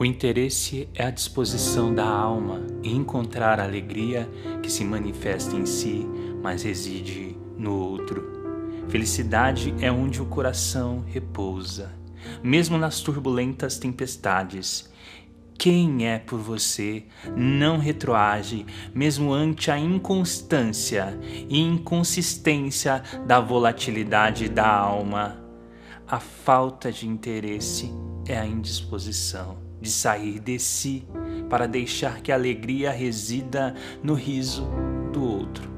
O interesse é a disposição da alma em encontrar a alegria que se manifesta em si, mas reside no outro. Felicidade é onde o coração repousa, mesmo nas turbulentas tempestades. Quem é por você não retroage, mesmo ante a inconstância e inconsistência da volatilidade da alma. A falta de interesse é a indisposição de sair de si para deixar que a alegria resida no riso do outro.